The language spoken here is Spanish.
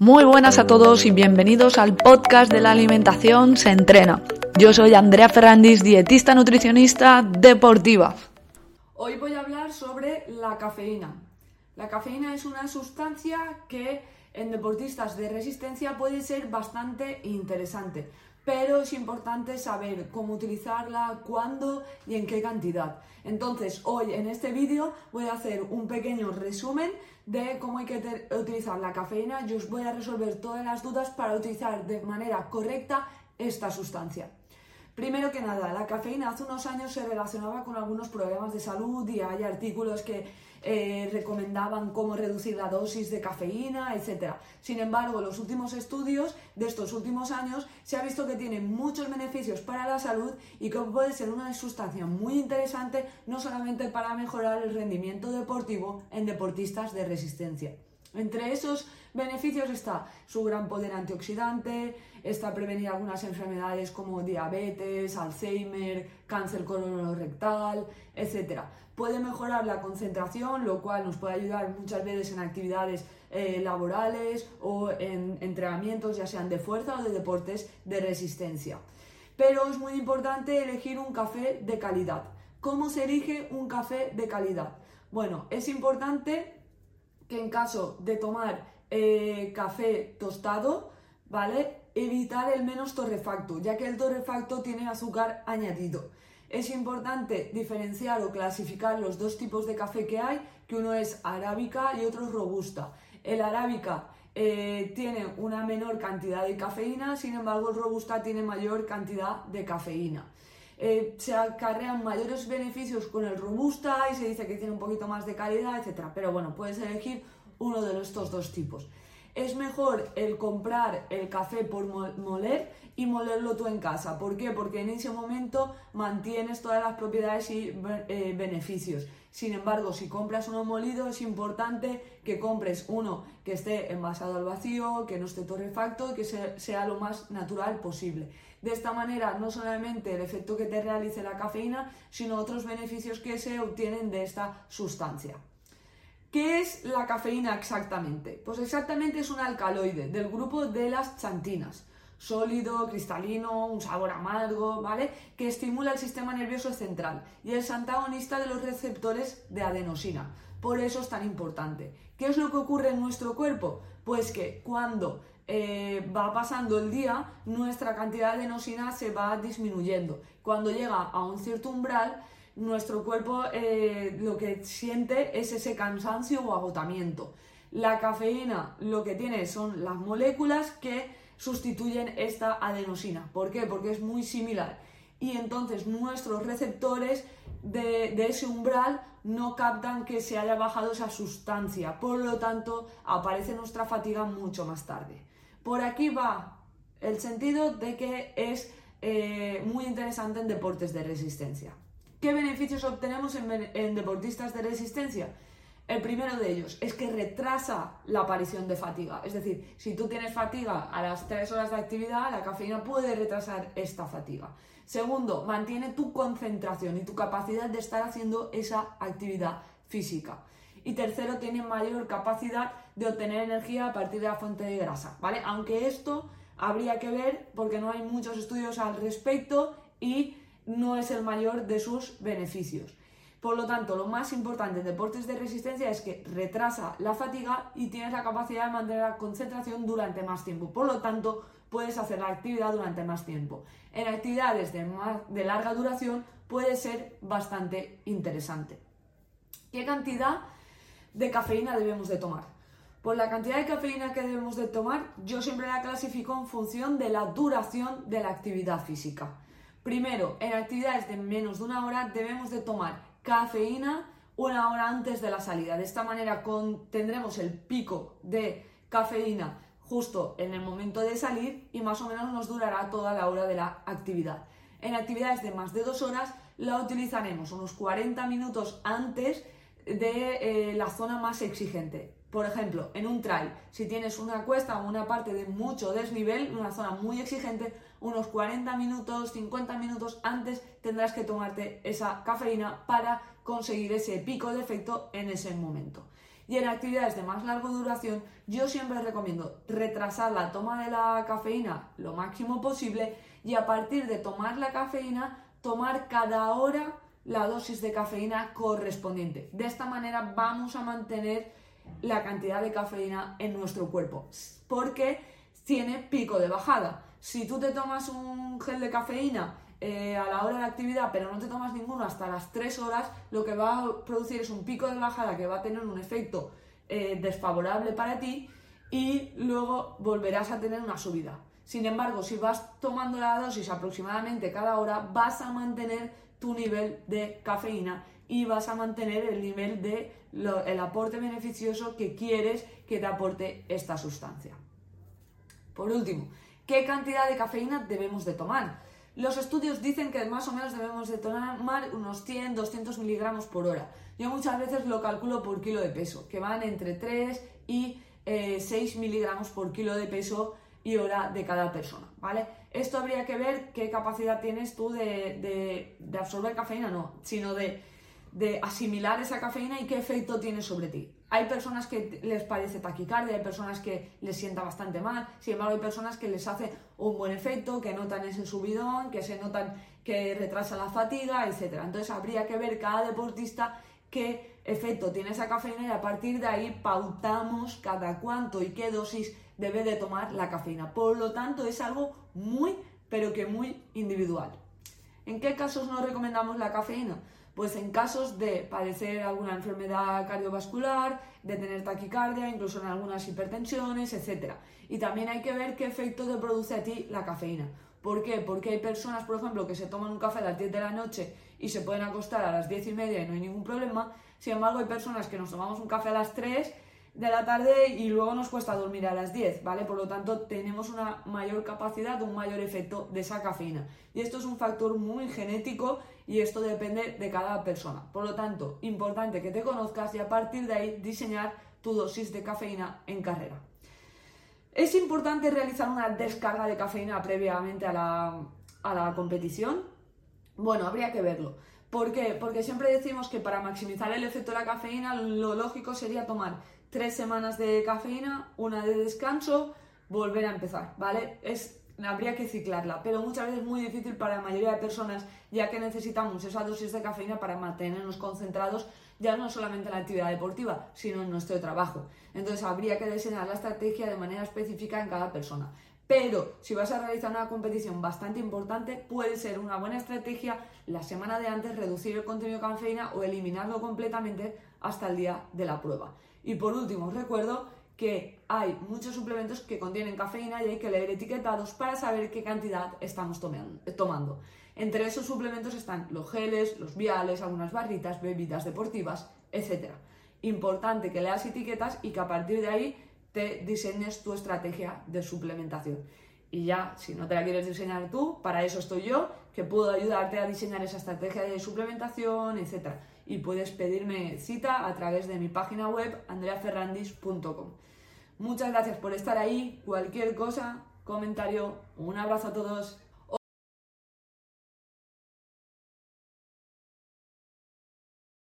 Muy buenas a todos y bienvenidos al podcast de la alimentación se entrena. Yo soy Andrea Ferrandis, dietista nutricionista deportiva. Hoy voy a hablar sobre la cafeína. La cafeína es una sustancia que en deportistas de resistencia puede ser bastante interesante, pero es importante saber cómo utilizarla, cuándo y en qué cantidad. Entonces, hoy en este vídeo voy a hacer un pequeño resumen de cómo hay que utilizar la cafeína y os voy a resolver todas las dudas para utilizar de manera correcta esta sustancia. Primero que nada, la cafeína hace unos años se relacionaba con algunos problemas de salud y hay artículos que eh, recomendaban cómo reducir la dosis de cafeína, etc. Sin embargo, los últimos estudios de estos últimos años se ha visto que tiene muchos beneficios para la salud y que puede ser una sustancia muy interesante no solamente para mejorar el rendimiento deportivo en deportistas de resistencia. Entre esos beneficios está su gran poder antioxidante, está prevenir algunas enfermedades como diabetes, Alzheimer, cáncer colorectal, etc. Puede mejorar la concentración, lo cual nos puede ayudar muchas veces en actividades eh, laborales o en entrenamientos, ya sean de fuerza o de deportes de resistencia. Pero es muy importante elegir un café de calidad. ¿Cómo se elige un café de calidad? Bueno, es importante que en caso de tomar eh, café tostado, ¿vale? Evitar el menos torrefacto, ya que el torrefacto tiene azúcar añadido. Es importante diferenciar o clasificar los dos tipos de café que hay, que uno es arábica y otro es robusta. El arábica eh, tiene una menor cantidad de cafeína, sin embargo el robusta tiene mayor cantidad de cafeína. Eh, se acarrean mayores beneficios con el robusta y se dice que tiene un poquito más de calidad, etc. Pero bueno, puedes elegir uno de estos dos tipos. Es mejor el comprar el café por moler y molerlo tú en casa. ¿Por qué? Porque en ese momento mantienes todas las propiedades y eh, beneficios. Sin embargo, si compras uno molido, es importante que compres uno que esté envasado al vacío, que no esté torrefacto, que sea lo más natural posible. De esta manera, no solamente el efecto que te realice la cafeína, sino otros beneficios que se obtienen de esta sustancia. ¿Qué es la cafeína exactamente? Pues exactamente es un alcaloide del grupo de las xantinas. Sólido, cristalino, un sabor amargo, ¿vale? Que estimula el sistema nervioso central y es antagonista de los receptores de adenosina. Por eso es tan importante. ¿Qué es lo que ocurre en nuestro cuerpo? Pues que cuando eh, va pasando el día, nuestra cantidad de adenosina se va disminuyendo. Cuando llega a un cierto umbral, nuestro cuerpo eh, lo que siente es ese cansancio o agotamiento. La cafeína lo que tiene son las moléculas que sustituyen esta adenosina. ¿Por qué? Porque es muy similar. Y entonces nuestros receptores de, ese umbral no captan que se haya bajado esa sustancia. Por lo tanto, aparece nuestra fatiga mucho más tarde. Por aquí va el sentido de que es eh, muy interesante en deportes de resistencia. ¿Qué beneficios obtenemos en, deportistas de resistencia? El primero de ellos es que retrasa la aparición de fatiga. Es decir, si tú tienes fatiga a las 3 horas de actividad, la cafeína puede retrasar esta fatiga. Segundo, mantiene tu concentración y tu capacidad de estar haciendo esa actividad física. Y tercero, tiene mayor capacidad de obtener energía a partir de la fuente de grasa, ¿vale? Aunque esto habría que ver porque no hay muchos estudios al respecto y no es el mayor de sus beneficios. Por lo tanto, lo más importante en deportes de resistencia es que retrasa la fatiga y tienes la capacidad de mantener la concentración durante más tiempo. Por lo tanto, puedes hacer la actividad durante más tiempo. En actividades de, de larga duración puede ser bastante interesante. ¿Qué cantidad de cafeína debemos de tomar? Pues la cantidad de cafeína que debemos de tomar yo siempre la clasifico en función de la duración de la actividad física. Primero, en actividades de menos de una hora debemos de tomar cafeína una hora antes de la salida. De esta manera tendremos el pico de cafeína justo en el momento de salir y más o menos nos durará toda la hora de la actividad. En actividades de más de dos horas la utilizaremos unos 40 minutos antes de eh, la zona más exigente. Por ejemplo, en un trail, si tienes una cuesta o una parte de mucho desnivel, una zona muy exigente, unos 40 minutos, 50 minutos antes tendrás que tomarte esa cafeína para conseguir ese pico de efecto en ese momento. Y en actividades de más larga duración, yo siempre recomiendo retrasar la toma de la cafeína lo máximo posible y a partir de tomar la cafeína, tomar cada hora la dosis de cafeína correspondiente. De esta manera vamos a mantener la cantidad de cafeína en nuestro cuerpo, porque tiene pico de bajada. Si tú te tomas un gel de cafeína eh, a la hora de actividad, pero no te tomas ninguno hasta las 3 horas, lo que va a producir es un pico de bajada que va a tener un efecto eh, desfavorable para ti y luego volverás a tener una subida. Sin embargo, si vas tomando la dosis aproximadamente cada hora, vas a mantener tu nivel de cafeína y vas a mantener el nivel de el aporte beneficioso que quieres que te aporte esta sustancia. Por último, ¿qué cantidad de cafeína debemos de tomar? Los estudios dicen que más o menos debemos de tomar unos 100, 200 miligramos por hora. Yo muchas veces lo calculo por kilo de peso, que van entre 3 y 6 eh, miligramos por kilo de peso y hora de cada persona, ¿vale? Esto habría que ver qué capacidad tienes tú de, absorber cafeína, no, sino de, de asimilar esa cafeína y qué efecto tiene sobre ti. Hay personas que les parece taquicardia, hay personas que les sienta bastante mal, sin embargo hay personas que les hace un buen efecto, que notan ese subidón, que se notan que retrasa la fatiga, etc. Entonces habría que ver cada deportista qué efecto tiene esa cafeína y a partir de ahí pautamos cada cuánto y qué dosis debe de tomar la cafeína. Por lo tanto, es algo muy, pero que muy individual. ¿En qué casos no recomendamos la cafeína? Pues en casos de padecer alguna enfermedad cardiovascular, de tener taquicardia, incluso en algunas hipertensiones, etc. Y también hay que ver qué efecto te produce a ti la cafeína. ¿Por qué? Porque hay personas, por ejemplo, que se toman un café a las 10 de la noche y se pueden acostar a las 10 y media y no hay ningún problema. Sin embargo, hay personas que nos tomamos un café a las 3 de la tarde y luego nos cuesta dormir a las 10, ¿vale? Por lo tanto, tenemos una mayor capacidad, un mayor efecto de esa cafeína. Y esto es un factor muy genético y esto depende de cada persona. Por lo tanto, importante que te conozcas y a partir de ahí diseñar tu dosis de cafeína en carrera. Es importante realizar una descarga de cafeína previamente a la, a la competición. Bueno, habría que verlo. ¿Por qué? Porque siempre decimos que para maximizar el efecto de la cafeína lo lógico sería tomar tres semanas de cafeína, una de descanso, volver a empezar, ¿vale? Es, habría que ciclarla, pero muchas veces es muy difícil para la mayoría de personas, ya que necesitamos esa dosis de cafeína para mantenernos concentrados, ya no solamente en la actividad deportiva, sino en nuestro trabajo. Entonces habría que diseñar la estrategia de manera específica en cada persona. Pero si vas a realizar una competición bastante importante, puede ser una buena estrategia la semana de antes reducir el contenido de cafeína o eliminarlo completamente hasta el día de la prueba. Y por último, os recuerdo que hay muchos suplementos que contienen cafeína y hay que leer etiquetados para saber qué cantidad estamos tomando. Entre esos suplementos están los geles, los viales, algunas barritas, bebidas deportivas, etc. Importante que leas etiquetas y que a partir de ahí te diseñes tu estrategia de suplementación. Y ya, si no te la quieres diseñar tú, para eso estoy yo, que puedo ayudarte a diseñar esa estrategia de suplementación, etc. Y puedes pedirme cita a través de mi página web andreaferrandis.com. Muchas gracias por estar ahí. Cualquier cosa, comentario, un abrazo a todos.